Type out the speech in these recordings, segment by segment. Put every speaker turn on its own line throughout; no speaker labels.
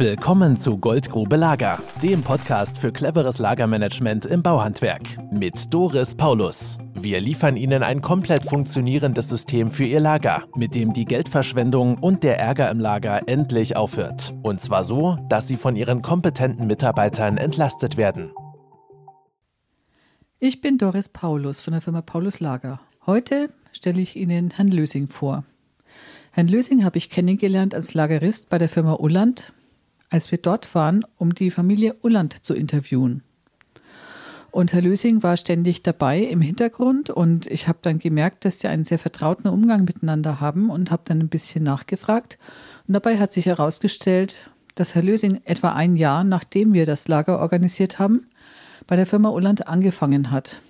Willkommen zu Goldgrube Lager, dem Podcast für cleveres Lagermanagement im Bauhandwerk mit Doris Paulus. Wir liefern Ihnen ein komplett funktionierendes System für Ihr Lager, mit dem die Geldverschwendung und der Ärger im Lager endlich aufhört. Und zwar so, dass Sie von Ihren kompetenten Mitarbeitern entlastet werden.
Ich bin Doris Paulus von der Firma Paulus Lager. Heute stelle ich Ihnen Herrn Lösing vor. Herrn Lösing habe ich kennengelernt als Lagerist bei der Firma Ulland, als wir dort waren, um die Familie Ulland zu interviewen. Und Herr Lösing war ständig dabei im Hintergrund und ich habe dann gemerkt, dass sie einen sehr vertrauten Umgang miteinander haben und habe dann ein bisschen nachgefragt. Und dabei hat sich herausgestellt, dass Herr Lösing etwa ein Jahr nachdem wir das Lager organisiert haben, bei der Firma Ulland angefangen hat.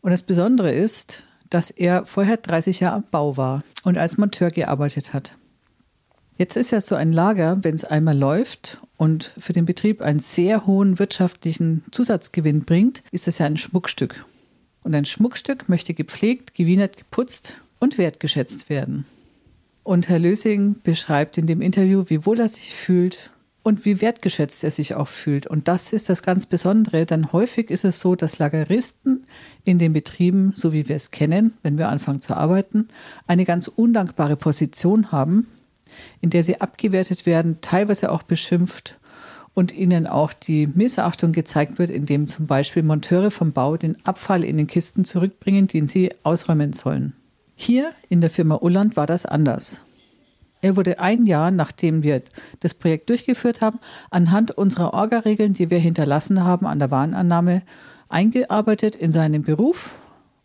Und das Besondere ist, dass er vorher 30 Jahre am Bau war und als Monteur gearbeitet hat. Jetzt ist ja so ein Lager, wenn es einmal läuft und für den Betrieb einen sehr hohen wirtschaftlichen Zusatzgewinn bringt, ist es ja ein Schmuckstück. Und ein Schmuckstück möchte gepflegt, gewienert, geputzt und wertgeschätzt werden. Und Herr Lösing beschreibt in dem Interview, wie wohl er sich fühlt und wie wertgeschätzt er sich auch fühlt. Und das ist das ganz Besondere, denn häufig ist es so, dass Lageristen in den Betrieben, so wie wir es kennen, wenn wir anfangen zu arbeiten, eine ganz undankbare Position haben, in der sie abgewertet werden, teilweise auch beschimpft und ihnen auch die Missachtung gezeigt wird, indem zum Beispiel Monteure vom Bau den Abfall in den Kisten zurückbringen, den sie ausräumen sollen. Hier in der Firma Ulland war das anders. Er wurde ein Jahr, nachdem wir das Projekt durchgeführt haben, anhand unserer Orga-Regeln, die wir hinterlassen haben an der Warenannahme, eingearbeitet in seinen Beruf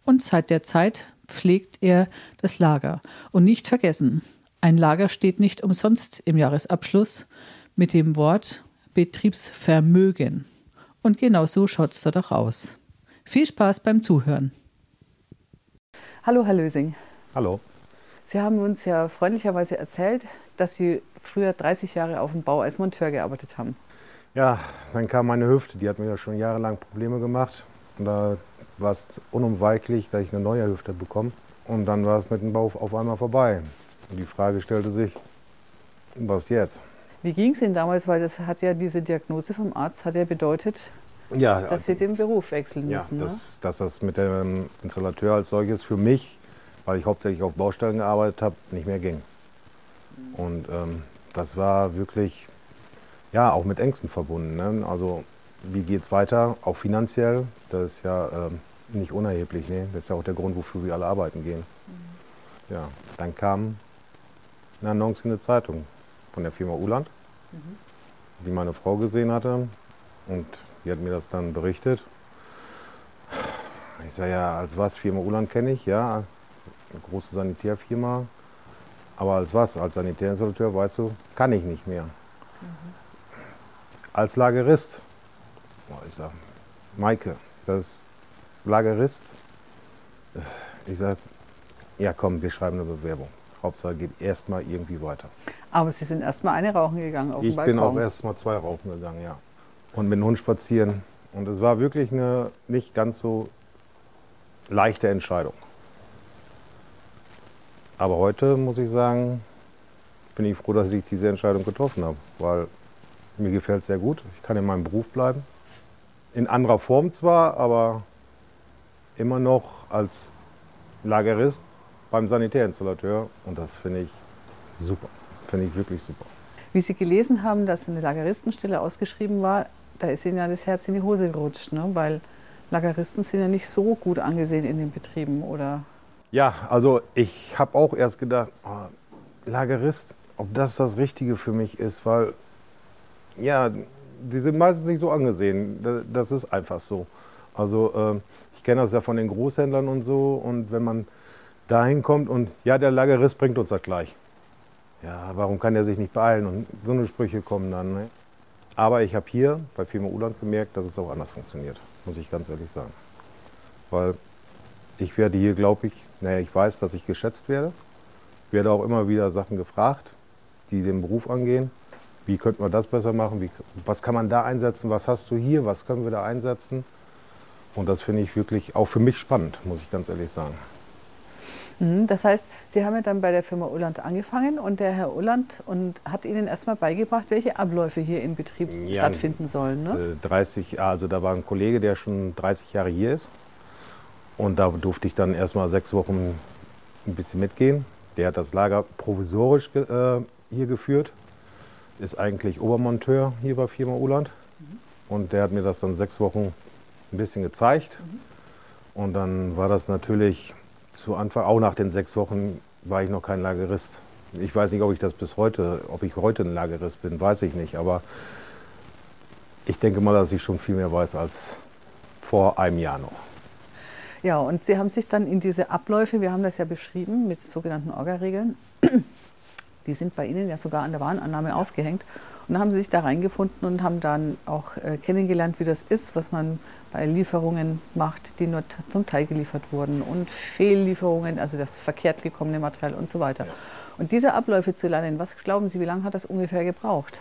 und seit der Zeit pflegt er das Lager. Und nicht vergessen, ein Lager steht nicht umsonst im Jahresabschluss mit dem Wort Betriebsvermögen. Und genau so schaut es dort auch aus. Viel Spaß beim Zuhören. Hallo, Herr Lösing.
Hallo.
Sie haben uns ja freundlicherweise erzählt, dass Sie früher 30 Jahre auf dem Bau als Monteur gearbeitet haben.
Ja, dann kam meine Hüfte, die hat mir ja schon jahrelang Probleme gemacht. Und da war es unumweichlich, dass ich eine neue Hüfte bekomme. Und dann war es mit dem Bau auf einmal vorbei. Und die Frage stellte sich, was jetzt?
Wie ging es Ihnen damals? Weil das hat ja diese Diagnose vom Arzt hat ja bedeutet, ja, dass Sie den Beruf wechseln
ja,
müssen.
Dass, ne? dass das mit dem Installateur als solches für mich weil ich hauptsächlich auf Baustellen gearbeitet habe, nicht mehr ging. Und ähm, das war wirklich, ja, auch mit Ängsten verbunden. Ne? Also wie geht es weiter, auch finanziell, das ist ja ähm, nicht unerheblich. Ne? Das ist ja auch der Grund, wofür wir alle arbeiten gehen. Mhm. Ja, dann kam eine Annonce in der Zeitung von der Firma Uland, mhm. die meine Frau gesehen hatte und die hat mir das dann berichtet. Ich sage ja, als was, Firma Uland kenne ich, ja, eine große Sanitärfirma. Aber als was? Als Sanitärinstallateur, weißt du, kann ich nicht mehr. Mhm. Als Lagerist, ich sag, Maike, das ist Lagerist. Ich sage, ja komm, wir schreiben eine Bewerbung. Hauptsache geht erstmal irgendwie weiter.
Aber Sie sind erstmal eine rauchen gegangen
auf Ich bin auch erstmal zwei rauchen gegangen, ja. Und mit dem Hund spazieren. Und es war wirklich eine nicht ganz so leichte Entscheidung. Aber heute muss ich sagen, bin ich froh, dass ich diese Entscheidung getroffen habe, weil mir gefällt es sehr gut. Ich kann in meinem Beruf bleiben. In anderer Form zwar, aber immer noch als Lagerist beim Sanitärinstallateur und das finde ich super. Finde ich wirklich super.
Wie Sie gelesen haben, dass eine Lageristenstelle ausgeschrieben war, da ist Ihnen ja das Herz in die Hose gerutscht, ne? weil Lageristen sind ja nicht so gut angesehen in den Betrieben, oder?
Ja, also ich habe auch erst gedacht, oh, Lagerist, ob das das Richtige für mich ist, weil ja, die sind meistens nicht so angesehen. Das ist einfach so. Also äh, ich kenne das ja von den Großhändlern und so und wenn man dahin kommt und ja, der Lagerist bringt uns das gleich. Ja, warum kann der sich nicht beeilen? Und so eine Sprüche kommen dann. Ne? Aber ich habe hier bei Firma Uland gemerkt, dass es auch anders funktioniert, muss ich ganz ehrlich sagen. Weil ich werde hier, glaube ich, naja, ich weiß, dass ich geschätzt werde. Ich werde auch immer wieder Sachen gefragt, die den Beruf angehen. Wie könnte man das besser machen? Wie, was kann man da einsetzen? Was hast du hier? Was können wir da einsetzen? Und das finde ich wirklich auch für mich spannend, muss ich ganz ehrlich sagen.
Mhm, das heißt, Sie haben ja dann bei der Firma Ulland angefangen und der Herr Ulland und hat Ihnen erstmal beigebracht, welche Abläufe hier im Betrieb ja, stattfinden sollen.
Ne? 30, also da war ein Kollege, der schon 30 Jahre hier ist. Und da durfte ich dann erstmal sechs Wochen ein bisschen mitgehen. Der hat das Lager provisorisch äh, hier geführt, ist eigentlich Obermonteur hier bei Firma Uland. Mhm. Und der hat mir das dann sechs Wochen ein bisschen gezeigt. Mhm. Und dann war das natürlich zu Anfang, auch nach den sechs Wochen, war ich noch kein Lagerist. Ich weiß nicht, ob ich das bis heute, ob ich heute ein Lagerist bin, weiß ich nicht. Aber ich denke mal, dass ich schon viel mehr weiß als vor einem Jahr noch.
Ja, und Sie haben sich dann in diese Abläufe, wir haben das ja beschrieben mit sogenannten Orga-Regeln, die sind bei Ihnen ja sogar an der Warenannahme aufgehängt. Und dann haben Sie sich da reingefunden und haben dann auch äh, kennengelernt, wie das ist, was man bei Lieferungen macht, die nur zum Teil geliefert wurden und Fehllieferungen, also das verkehrt gekommene Material und so weiter. Ja. Und diese Abläufe zu lernen, was glauben Sie, wie lange hat das ungefähr gebraucht?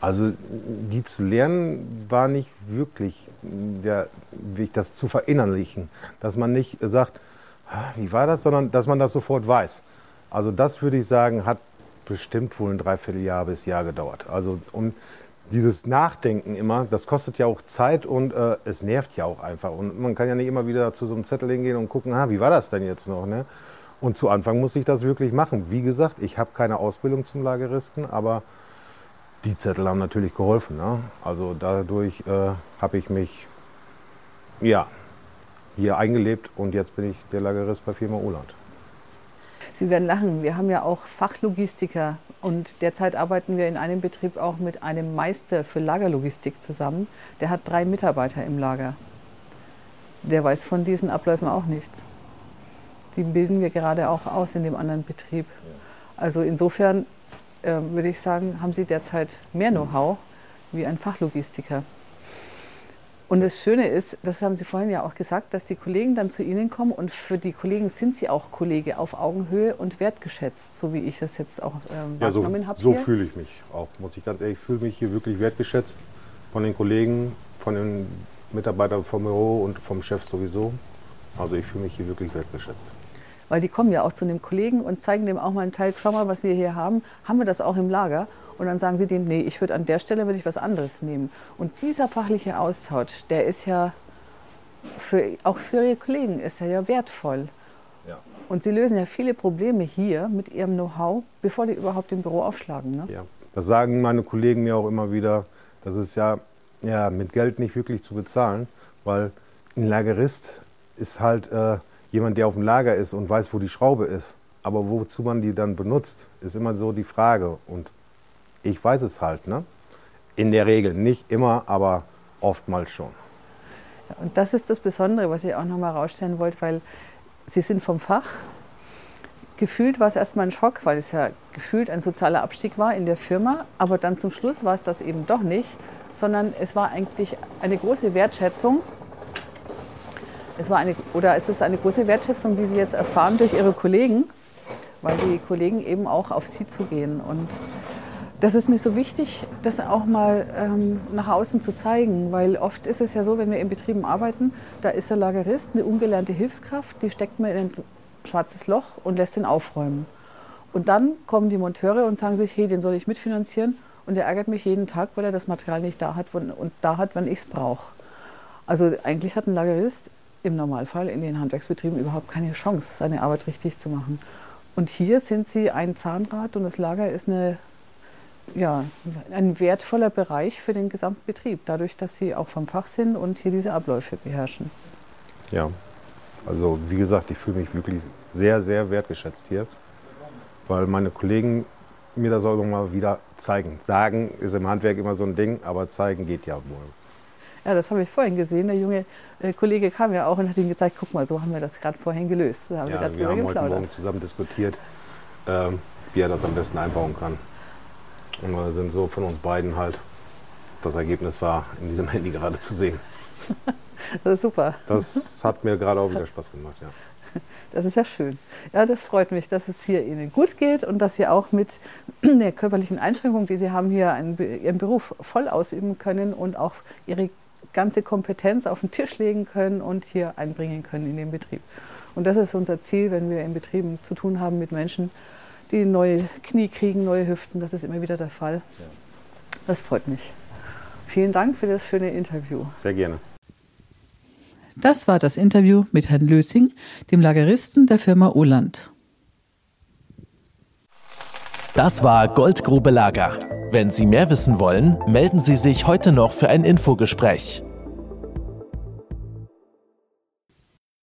Also die zu lernen war nicht wirklich der, das zu verinnerlichen, dass man nicht sagt, wie war das, sondern dass man das sofort weiß. Also das würde ich sagen, hat bestimmt wohl ein Dreivierteljahr bis Jahr gedauert. Also um dieses Nachdenken immer, das kostet ja auch Zeit und äh, es nervt ja auch einfach. Und man kann ja nicht immer wieder zu so einem Zettel hingehen und gucken, ah, wie war das denn jetzt noch? Ne? Und zu Anfang musste ich das wirklich machen. Wie gesagt, ich habe keine Ausbildung zum Lageristen, aber die Zettel haben natürlich geholfen. Ne? Also dadurch äh, habe ich mich ja, hier eingelebt und jetzt bin ich der Lagerist bei Firma Oland.
Sie werden lachen, wir haben ja auch Fachlogistiker und derzeit arbeiten wir in einem Betrieb auch mit einem Meister für Lagerlogistik zusammen. Der hat drei Mitarbeiter im Lager. Der weiß von diesen Abläufen auch nichts. Die bilden wir gerade auch aus in dem anderen Betrieb. Also insofern äh, würde ich sagen, haben Sie derzeit mehr Know-how wie ein Fachlogistiker. Und das Schöne ist, das haben Sie vorhin ja auch gesagt, dass die Kollegen dann zu Ihnen kommen und für die Kollegen sind Sie auch Kollege auf Augenhöhe und wertgeschätzt, so wie ich das jetzt auch ähm,
ja, so, habe. So fühle ich mich auch, muss ich ganz ehrlich, ich fühle mich hier wirklich wertgeschätzt von den Kollegen, von den Mitarbeitern vom Büro und vom Chef sowieso. Also ich fühle mich hier wirklich wertgeschätzt
weil die kommen ja auch zu einem Kollegen und zeigen dem auch mal einen Teil, schau mal, was wir hier haben, haben wir das auch im Lager? Und dann sagen sie dem, nee, ich würde an der Stelle würde ich was anderes nehmen. Und dieser fachliche Austausch, der ist ja für, auch für ihre Kollegen ist er ja wertvoll. Ja. Und sie lösen ja viele Probleme hier mit ihrem Know-how, bevor die überhaupt im Büro aufschlagen. Ne?
Ja. Das sagen meine Kollegen mir auch immer wieder, das ist ja, ja mit Geld nicht wirklich zu bezahlen, weil ein Lagerist ist halt äh, jemand, der auf dem Lager ist und weiß, wo die Schraube ist. Aber wozu man die dann benutzt, ist immer so die Frage. Und ich weiß es halt, ne? In der Regel, nicht immer, aber oftmals schon.
Und das ist das Besondere, was ich auch nochmal herausstellen wollte, weil Sie sind vom Fach. Gefühlt war es erstmal ein Schock, weil es ja gefühlt ein sozialer Abstieg war in der Firma. Aber dann zum Schluss war es das eben doch nicht, sondern es war eigentlich eine große Wertschätzung es war eine, oder es ist eine große Wertschätzung, die Sie jetzt erfahren durch Ihre Kollegen, weil die Kollegen eben auch auf Sie zugehen. Und das ist mir so wichtig, das auch mal ähm, nach außen zu zeigen, weil oft ist es ja so, wenn wir in Betrieben arbeiten, da ist der Lagerist eine ungelernte Hilfskraft, die steckt man in ein schwarzes Loch und lässt ihn aufräumen. Und dann kommen die Monteure und sagen sich, hey, den soll ich mitfinanzieren und der ärgert mich jeden Tag, weil er das Material nicht da hat und da hat, wenn ich es brauche. Also eigentlich hat ein Lagerist im Normalfall in den Handwerksbetrieben überhaupt keine Chance, seine Arbeit richtig zu machen. Und hier sind sie ein Zahnrad und das Lager ist eine, ja, ein wertvoller Bereich für den gesamten Betrieb, dadurch, dass sie auch vom Fach sind und hier diese Abläufe beherrschen.
Ja, also wie gesagt, ich fühle mich wirklich sehr, sehr wertgeschätzt hier, weil meine Kollegen mir das auch mal wieder zeigen. Sagen ist im Handwerk immer so ein Ding, aber zeigen geht ja wohl.
Ja, das habe ich vorhin gesehen. Der junge äh, Kollege kam ja auch und hat ihm gezeigt, guck mal, so haben wir das gerade vorhin gelöst.
Da haben ja, wir, wir haben geplaudert. heute Morgen zusammen diskutiert, äh, wie er das am besten einbauen kann. Und wir sind so von uns beiden halt, das Ergebnis war in diesem Handy gerade zu sehen.
das ist super.
Das hat mir gerade auch wieder Spaß gemacht, ja.
Das ist ja schön. Ja, das freut mich, dass es hier Ihnen gut geht und dass Sie auch mit der körperlichen Einschränkung, die Sie haben, hier einen, Ihren Beruf voll ausüben können und auch Ihre ganze Kompetenz auf den Tisch legen können und hier einbringen können in den Betrieb. Und das ist unser Ziel, wenn wir in Betrieben zu tun haben mit Menschen, die neue Knie kriegen, neue Hüften. Das ist immer wieder der Fall. Das freut mich. Vielen Dank für das schöne Interview.
Sehr gerne.
Das war das Interview mit Herrn Lösing, dem Lageristen der Firma Oland.
Das war Goldgrube Lager. Wenn Sie mehr wissen wollen, melden Sie sich heute noch für ein Infogespräch.